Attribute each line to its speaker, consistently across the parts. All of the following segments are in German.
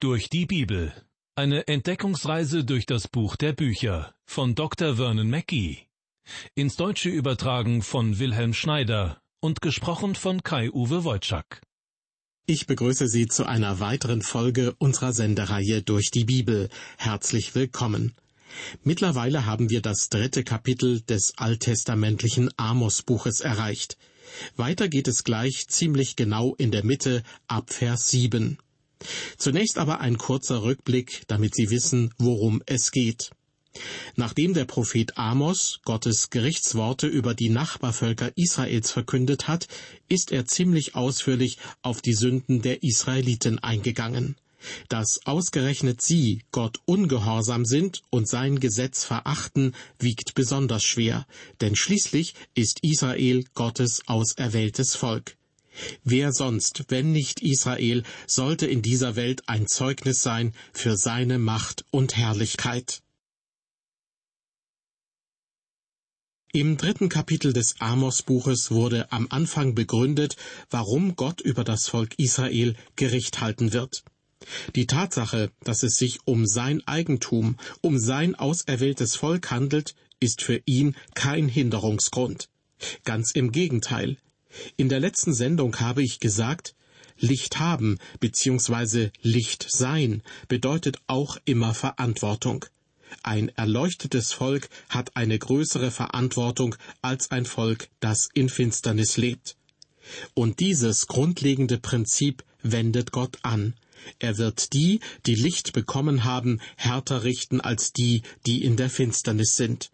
Speaker 1: Durch die Bibel. Eine Entdeckungsreise durch das Buch der Bücher von Dr. Vernon Mackey. Ins Deutsche übertragen von Wilhelm Schneider und gesprochen von Kai-Uwe Wojczak.
Speaker 2: Ich begrüße Sie zu einer weiteren Folge unserer Sendereihe durch die Bibel. Herzlich willkommen. Mittlerweile haben wir das dritte Kapitel des alttestamentlichen Amos-Buches erreicht. Weiter geht es gleich ziemlich genau in der Mitte ab Vers 7. Zunächst aber ein kurzer Rückblick, damit Sie wissen, worum es geht. Nachdem der Prophet Amos Gottes Gerichtsworte über die Nachbarvölker Israels verkündet hat, ist er ziemlich ausführlich auf die Sünden der Israeliten eingegangen. Dass ausgerechnet sie Gott ungehorsam sind und sein Gesetz verachten, wiegt besonders schwer, denn schließlich ist Israel Gottes auserwähltes Volk. Wer sonst, wenn nicht Israel, sollte in dieser Welt ein Zeugnis sein für seine Macht und Herrlichkeit? Im dritten Kapitel des Amos-Buches wurde am Anfang begründet, warum Gott über das Volk Israel Gericht halten wird. Die Tatsache, dass es sich um sein Eigentum, um sein auserwähltes Volk handelt, ist für ihn kein Hinderungsgrund. Ganz im Gegenteil. In der letzten Sendung habe ich gesagt, Licht haben bzw. Licht sein bedeutet auch immer Verantwortung. Ein erleuchtetes Volk hat eine größere Verantwortung als ein Volk, das in Finsternis lebt. Und dieses grundlegende Prinzip wendet Gott an. Er wird die, die Licht bekommen haben, härter richten als die, die in der Finsternis sind.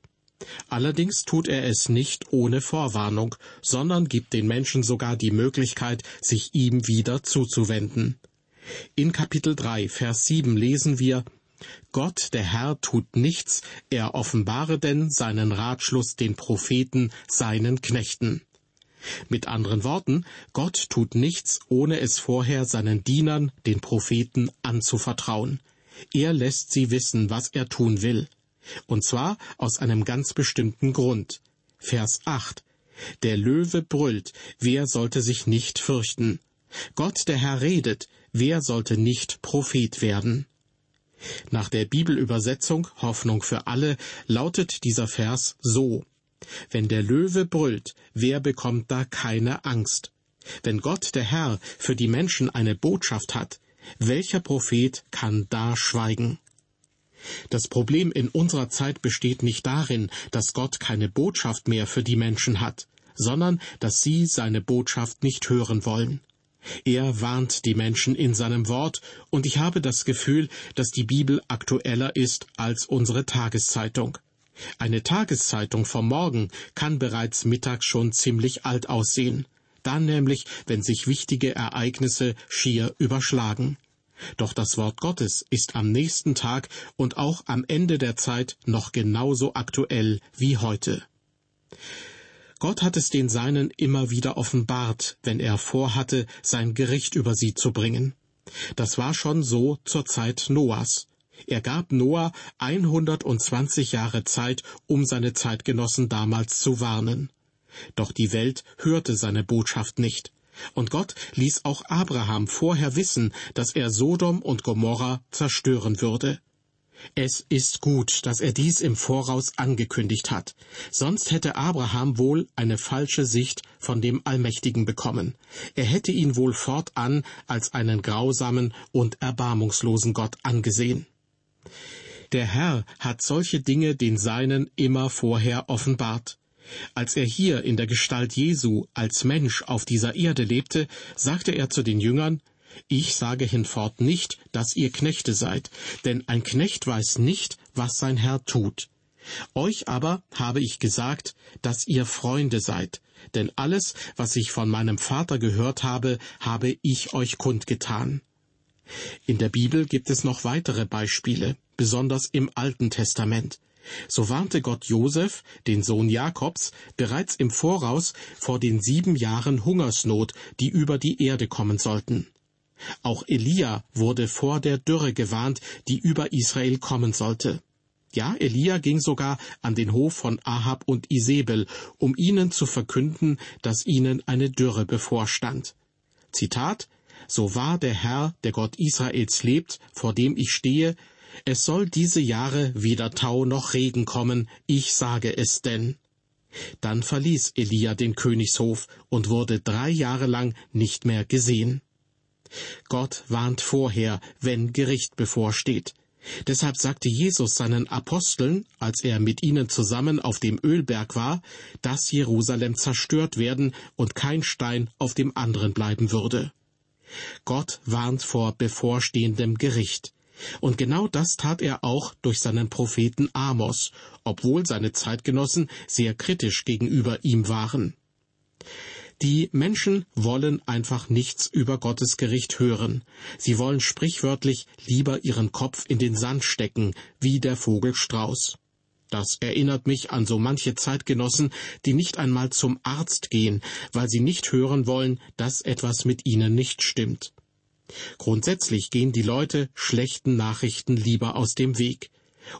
Speaker 2: Allerdings tut er es nicht ohne Vorwarnung, sondern gibt den Menschen sogar die Möglichkeit, sich ihm wieder zuzuwenden. In Kapitel 3, Vers 7 lesen wir, Gott, der Herr, tut nichts, er offenbare denn seinen Ratschluss den Propheten, seinen Knechten. Mit anderen Worten, Gott tut nichts, ohne es vorher seinen Dienern, den Propheten, anzuvertrauen. Er lässt sie wissen, was er tun will. Und zwar aus einem ganz bestimmten Grund. Vers 8. Der Löwe brüllt, wer sollte sich nicht fürchten? Gott der Herr redet, wer sollte nicht Prophet werden? Nach der Bibelübersetzung Hoffnung für alle lautet dieser Vers so Wenn der Löwe brüllt, wer bekommt da keine Angst? Wenn Gott der Herr für die Menschen eine Botschaft hat, welcher Prophet kann da schweigen? Das Problem in unserer Zeit besteht nicht darin, dass Gott keine Botschaft mehr für die Menschen hat, sondern dass sie seine Botschaft nicht hören wollen. Er warnt die Menschen in seinem Wort, und ich habe das Gefühl, dass die Bibel aktueller ist als unsere Tageszeitung. Eine Tageszeitung vom Morgen kann bereits mittags schon ziemlich alt aussehen, dann nämlich, wenn sich wichtige Ereignisse schier überschlagen. Doch das Wort Gottes ist am nächsten Tag und auch am Ende der Zeit noch genauso aktuell wie heute. Gott hat es den Seinen immer wieder offenbart, wenn er vorhatte, sein Gericht über sie zu bringen. Das war schon so zur Zeit Noahs. Er gab Noah 120 Jahre Zeit, um seine Zeitgenossen damals zu warnen. Doch die Welt hörte seine Botschaft nicht. Und Gott ließ auch Abraham vorher wissen, dass er Sodom und Gomorra zerstören würde. Es ist gut, dass er dies im Voraus angekündigt hat, sonst hätte Abraham wohl eine falsche Sicht von dem Allmächtigen bekommen. Er hätte ihn wohl fortan als einen grausamen und erbarmungslosen Gott angesehen. Der Herr hat solche Dinge den Seinen immer vorher offenbart. Als er hier in der Gestalt Jesu als Mensch auf dieser Erde lebte, sagte er zu den Jüngern, ich sage hinfort nicht, dass ihr Knechte seid, denn ein Knecht weiß nicht, was sein Herr tut. Euch aber habe ich gesagt, dass ihr Freunde seid, denn alles, was ich von meinem Vater gehört habe, habe ich euch kundgetan. In der Bibel gibt es noch weitere Beispiele, besonders im Alten Testament. So warnte Gott Josef, den Sohn Jakobs, bereits im Voraus vor den sieben Jahren Hungersnot, die über die Erde kommen sollten. Auch Elia wurde vor der Dürre gewarnt, die über Israel kommen sollte. Ja, Elia ging sogar an den Hof von Ahab und Isabel, um ihnen zu verkünden, dass ihnen eine Dürre bevorstand. Zitat so wahr der Herr, der Gott Israels lebt, vor dem ich stehe, es soll diese Jahre weder Tau noch Regen kommen, ich sage es denn. Dann verließ Elia den Königshof und wurde drei Jahre lang nicht mehr gesehen. Gott warnt vorher, wenn Gericht bevorsteht. Deshalb sagte Jesus seinen Aposteln, als er mit ihnen zusammen auf dem Ölberg war, dass Jerusalem zerstört werden und kein Stein auf dem anderen bleiben würde. Gott warnt vor bevorstehendem Gericht. Und genau das tat er auch durch seinen Propheten Amos, obwohl seine Zeitgenossen sehr kritisch gegenüber ihm waren. Die Menschen wollen einfach nichts über Gottes Gericht hören. Sie wollen sprichwörtlich lieber ihren Kopf in den Sand stecken, wie der Vogel Strauß. Das erinnert mich an so manche Zeitgenossen, die nicht einmal zum Arzt gehen, weil sie nicht hören wollen, dass etwas mit ihnen nicht stimmt. Grundsätzlich gehen die Leute schlechten Nachrichten lieber aus dem Weg.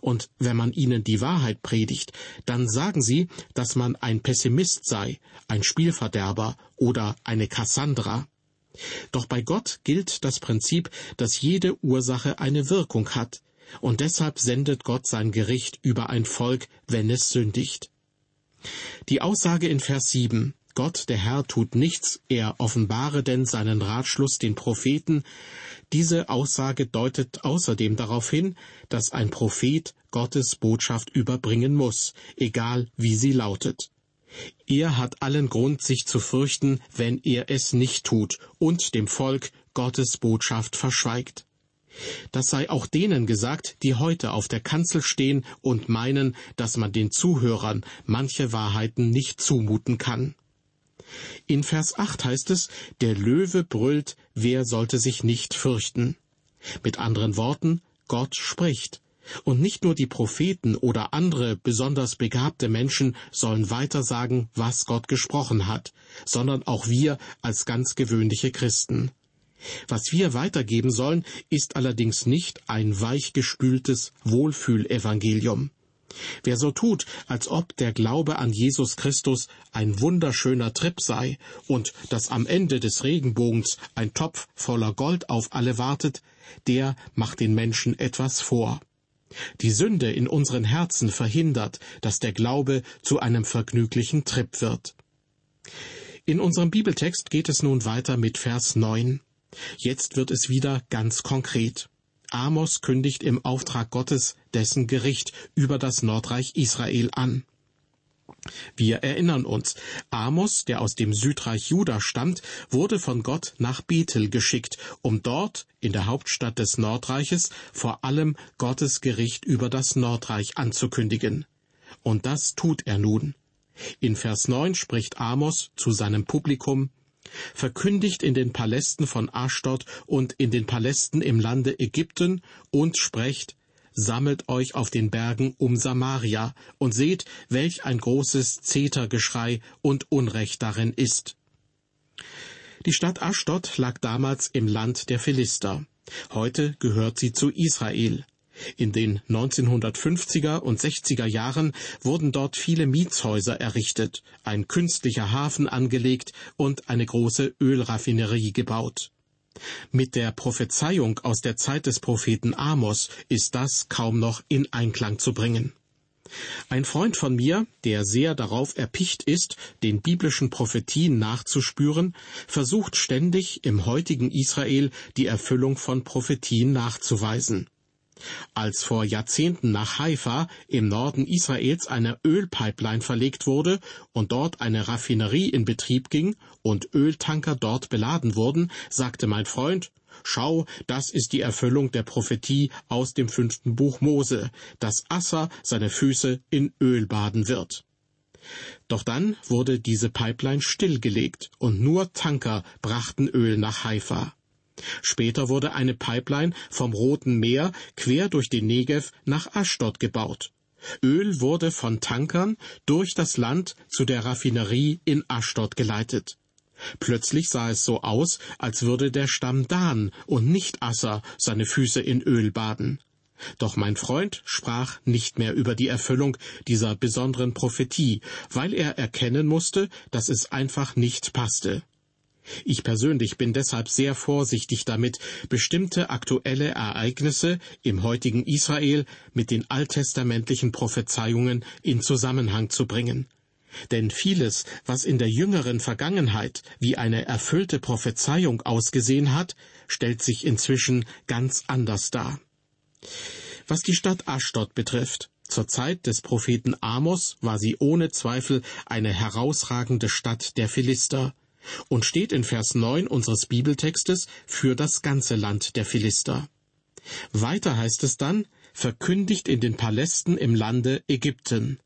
Speaker 2: Und wenn man ihnen die Wahrheit predigt, dann sagen sie, dass man ein Pessimist sei, ein Spielverderber oder eine Kassandra. Doch bei Gott gilt das Prinzip, dass jede Ursache eine Wirkung hat, und deshalb sendet Gott sein Gericht über ein Volk, wenn es sündigt. Die Aussage in Vers 7, Gott, der Herr, tut nichts, er offenbare denn seinen Ratschluss den Propheten, diese Aussage deutet außerdem darauf hin, dass ein Prophet Gottes Botschaft überbringen muss, egal wie sie lautet. Er hat allen Grund, sich zu fürchten, wenn er es nicht tut und dem Volk Gottes Botschaft verschweigt. Das sei auch denen gesagt, die heute auf der Kanzel stehen und meinen, dass man den Zuhörern manche Wahrheiten nicht zumuten kann. In Vers 8 heißt es, der Löwe brüllt, wer sollte sich nicht fürchten? Mit anderen Worten, Gott spricht. Und nicht nur die Propheten oder andere besonders begabte Menschen sollen weitersagen, was Gott gesprochen hat, sondern auch wir als ganz gewöhnliche Christen. Was wir weitergeben sollen, ist allerdings nicht ein weichgespültes Wohlfühlevangelium. Wer so tut, als ob der Glaube an Jesus Christus ein wunderschöner Trip sei und dass am Ende des Regenbogens ein Topf voller Gold auf alle wartet, der macht den Menschen etwas vor. Die Sünde in unseren Herzen verhindert, dass der Glaube zu einem vergnüglichen Trip wird. In unserem Bibeltext geht es nun weiter mit Vers 9. Jetzt wird es wieder ganz konkret. Amos kündigt im Auftrag Gottes dessen Gericht über das Nordreich Israel an. Wir erinnern uns, Amos, der aus dem Südreich Juda stammt, wurde von Gott nach Bethel geschickt, um dort, in der Hauptstadt des Nordreiches, vor allem Gottes Gericht über das Nordreich anzukündigen. Und das tut er nun. In Vers 9 spricht Amos zu seinem Publikum, verkündigt in den Palästen von Aschdod und in den Palästen im Lande Ägypten und sprecht, sammelt euch auf den Bergen um Samaria und seht, welch ein großes Zetergeschrei und Unrecht darin ist. Die Stadt Aschdod lag damals im Land der Philister. Heute gehört sie zu Israel. In den 1950er und 60er Jahren wurden dort viele Mietshäuser errichtet, ein künstlicher Hafen angelegt und eine große Ölraffinerie gebaut. Mit der Prophezeiung aus der Zeit des Propheten Amos ist das kaum noch in Einklang zu bringen. Ein Freund von mir, der sehr darauf erpicht ist, den biblischen Prophetien nachzuspüren, versucht ständig im heutigen Israel die Erfüllung von Prophetien nachzuweisen. Als vor Jahrzehnten nach Haifa im Norden Israels eine Ölpipeline verlegt wurde und dort eine Raffinerie in Betrieb ging und Öltanker dort beladen wurden, sagte mein Freund, Schau, das ist die Erfüllung der Prophetie aus dem fünften Buch Mose, dass Assa seine Füße in Öl baden wird. Doch dann wurde diese Pipeline stillgelegt und nur Tanker brachten Öl nach Haifa. Später wurde eine Pipeline vom Roten Meer quer durch den Negev nach Aschdod gebaut. Öl wurde von Tankern durch das Land zu der Raffinerie in Aschdod geleitet. Plötzlich sah es so aus, als würde der Stamm Dan und nicht Asser seine Füße in Öl baden. Doch mein Freund sprach nicht mehr über die Erfüllung dieser besonderen Prophetie, weil er erkennen musste, dass es einfach nicht passte. Ich persönlich bin deshalb sehr vorsichtig damit, bestimmte aktuelle Ereignisse im heutigen Israel mit den alttestamentlichen Prophezeiungen in Zusammenhang zu bringen. Denn vieles, was in der jüngeren Vergangenheit wie eine erfüllte Prophezeiung ausgesehen hat, stellt sich inzwischen ganz anders dar. Was die Stadt Aschdod betrifft, zur Zeit des Propheten Amos war sie ohne Zweifel eine herausragende Stadt der Philister und steht in Vers 9 unseres Bibeltextes für das ganze Land der Philister. Weiter heißt es dann, verkündigt in den Palästen im Lande Ägypten.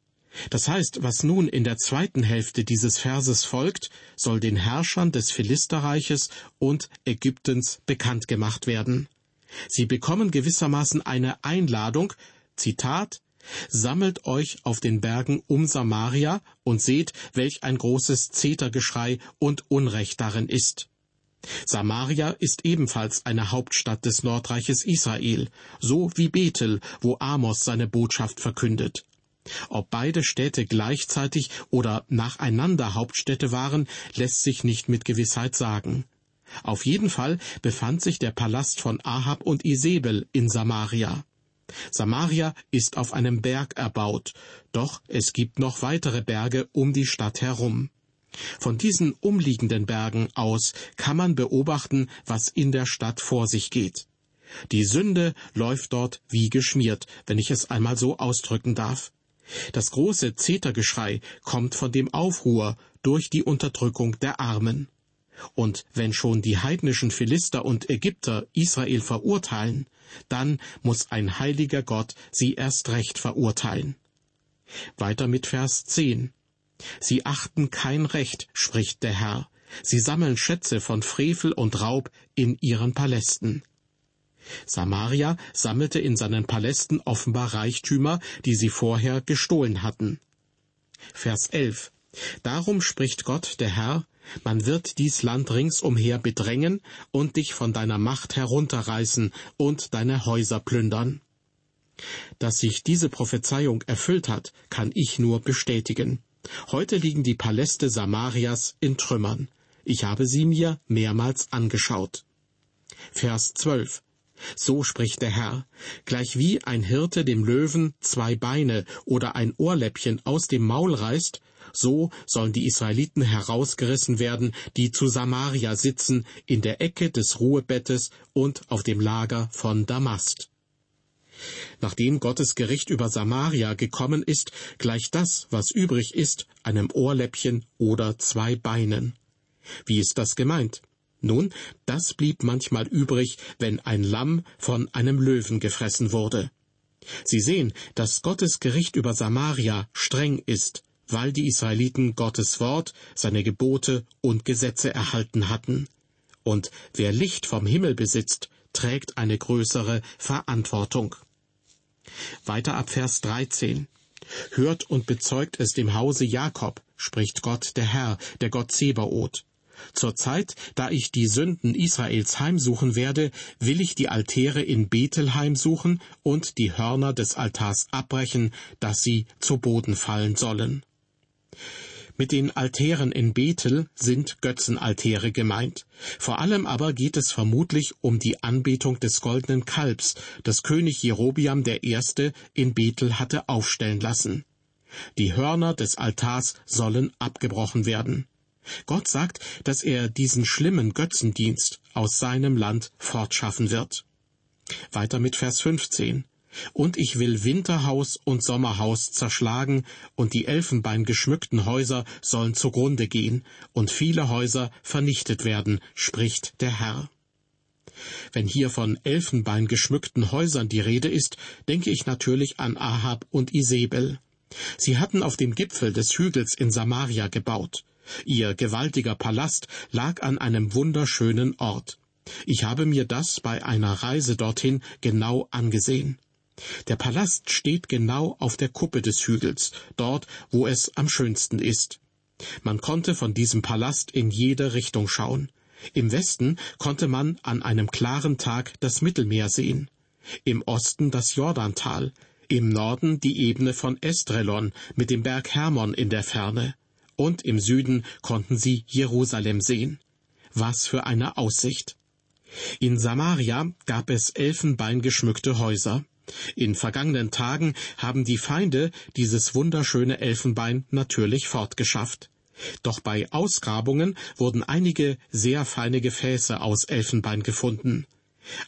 Speaker 2: Das heißt, was nun in der zweiten Hälfte dieses Verses folgt, soll den Herrschern des Philisterreiches und Ägyptens bekannt gemacht werden. Sie bekommen gewissermaßen eine Einladung, Zitat, Sammelt euch auf den Bergen um Samaria und seht, welch ein großes Zetergeschrei und Unrecht darin ist. Samaria ist ebenfalls eine Hauptstadt des Nordreiches Israel, so wie Bethel, wo Amos seine Botschaft verkündet. Ob beide Städte gleichzeitig oder nacheinander Hauptstädte waren, lässt sich nicht mit Gewissheit sagen. Auf jeden Fall befand sich der Palast von Ahab und Isabel in Samaria. Samaria ist auf einem Berg erbaut, doch es gibt noch weitere Berge um die Stadt herum. Von diesen umliegenden Bergen aus kann man beobachten, was in der Stadt vor sich geht. Die Sünde läuft dort wie geschmiert, wenn ich es einmal so ausdrücken darf. Das große Zetergeschrei kommt von dem Aufruhr durch die Unterdrückung der Armen. Und wenn schon die heidnischen Philister und Ägypter Israel verurteilen, dann muss ein heiliger Gott sie erst recht verurteilen. Weiter mit Vers 10. Sie achten kein Recht, spricht der Herr. Sie sammeln Schätze von Frevel und Raub in ihren Palästen. Samaria sammelte in seinen Palästen offenbar Reichtümer, die sie vorher gestohlen hatten. Vers 11. Darum spricht Gott, der Herr, man wird dies Land ringsumher bedrängen und dich von deiner Macht herunterreißen und deine Häuser plündern. Dass sich diese Prophezeiung erfüllt hat, kann ich nur bestätigen. Heute liegen die Paläste Samarias in Trümmern. Ich habe sie mir mehrmals angeschaut. Vers 12. So spricht der Herr, gleichwie ein Hirte dem Löwen zwei Beine oder ein Ohrläppchen aus dem Maul reißt, so sollen die Israeliten herausgerissen werden, die zu Samaria sitzen, in der Ecke des Ruhebettes und auf dem Lager von Damast. Nachdem Gottes Gericht über Samaria gekommen ist, gleicht das, was übrig ist, einem Ohrläppchen oder zwei Beinen. Wie ist das gemeint? Nun, das blieb manchmal übrig, wenn ein Lamm von einem Löwen gefressen wurde. Sie sehen, dass Gottes Gericht über Samaria streng ist, weil die Israeliten Gottes Wort, seine Gebote und Gesetze erhalten hatten. Und wer Licht vom Himmel besitzt, trägt eine größere Verantwortung. Weiter ab Vers 13. Hört und bezeugt es dem Hause Jakob, spricht Gott der Herr, der Gott Zebaoth. Zur Zeit, da ich die Sünden Israels heimsuchen werde, will ich die Altäre in Bethel heimsuchen und die Hörner des Altars abbrechen, dass sie zu Boden fallen sollen. Mit den Altären in Bethel sind Götzenaltäre gemeint. Vor allem aber geht es vermutlich um die Anbetung des goldenen Kalbs, das König Jerobiam I. in Bethel hatte aufstellen lassen. Die Hörner des Altars sollen abgebrochen werden. Gott sagt, dass er diesen schlimmen Götzendienst aus seinem Land fortschaffen wird. Weiter mit Vers 15. Und ich will Winterhaus und Sommerhaus zerschlagen, und die elfenbeingeschmückten Häuser sollen zugrunde gehen, und viele Häuser vernichtet werden, spricht der Herr. Wenn hier von elfenbeingeschmückten Häusern die Rede ist, denke ich natürlich an Ahab und Isabel. Sie hatten auf dem Gipfel des Hügels in Samaria gebaut. Ihr gewaltiger Palast lag an einem wunderschönen Ort. Ich habe mir das bei einer Reise dorthin genau angesehen. Der Palast steht genau auf der Kuppe des Hügels, dort, wo es am schönsten ist. Man konnte von diesem Palast in jede Richtung schauen. Im Westen konnte man an einem klaren Tag das Mittelmeer sehen, im Osten das Jordantal, im Norden die Ebene von Estrelon mit dem Berg Hermon in der Ferne, und im Süden konnten sie Jerusalem sehen. Was für eine Aussicht. In Samaria gab es elfenbeingeschmückte Häuser. In vergangenen Tagen haben die Feinde dieses wunderschöne Elfenbein natürlich fortgeschafft. Doch bei Ausgrabungen wurden einige sehr feine Gefäße aus Elfenbein gefunden.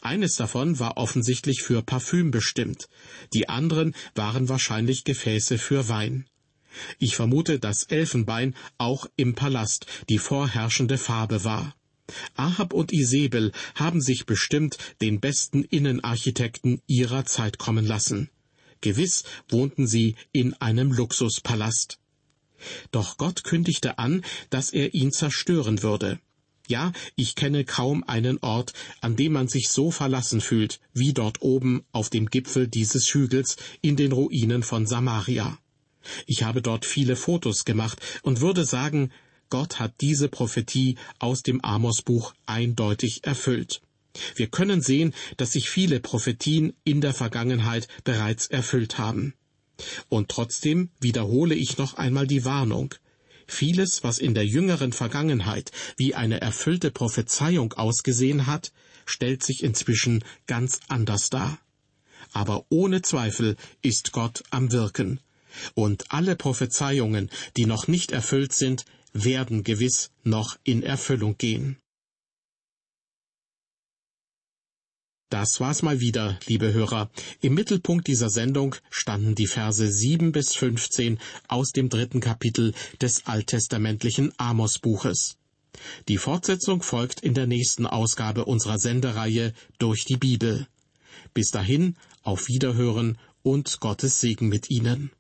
Speaker 2: Eines davon war offensichtlich für Parfüm bestimmt, die anderen waren wahrscheinlich Gefäße für Wein. Ich vermute, dass Elfenbein auch im Palast die vorherrschende Farbe war. Ahab und Isabel haben sich bestimmt den besten Innenarchitekten ihrer Zeit kommen lassen. Gewiss wohnten sie in einem Luxuspalast. Doch Gott kündigte an, dass er ihn zerstören würde. Ja, ich kenne kaum einen Ort, an dem man sich so verlassen fühlt, wie dort oben auf dem Gipfel dieses Hügels in den Ruinen von Samaria. Ich habe dort viele Fotos gemacht und würde sagen, Gott hat diese Prophetie aus dem Amosbuch eindeutig erfüllt. Wir können sehen, dass sich viele Prophetien in der Vergangenheit bereits erfüllt haben. Und trotzdem wiederhole ich noch einmal die Warnung. Vieles, was in der jüngeren Vergangenheit wie eine erfüllte Prophezeiung ausgesehen hat, stellt sich inzwischen ganz anders dar. Aber ohne Zweifel ist Gott am Wirken. Und alle Prophezeiungen, die noch nicht erfüllt sind, werden gewiss noch in Erfüllung gehen. Das war's mal wieder, liebe Hörer. Im Mittelpunkt dieser Sendung standen die Verse 7 bis 15 aus dem dritten Kapitel des alttestamentlichen Amos-Buches. Die Fortsetzung folgt in der nächsten Ausgabe unserer Sendereihe durch die Bibel. Bis dahin, auf Wiederhören und Gottes Segen mit Ihnen.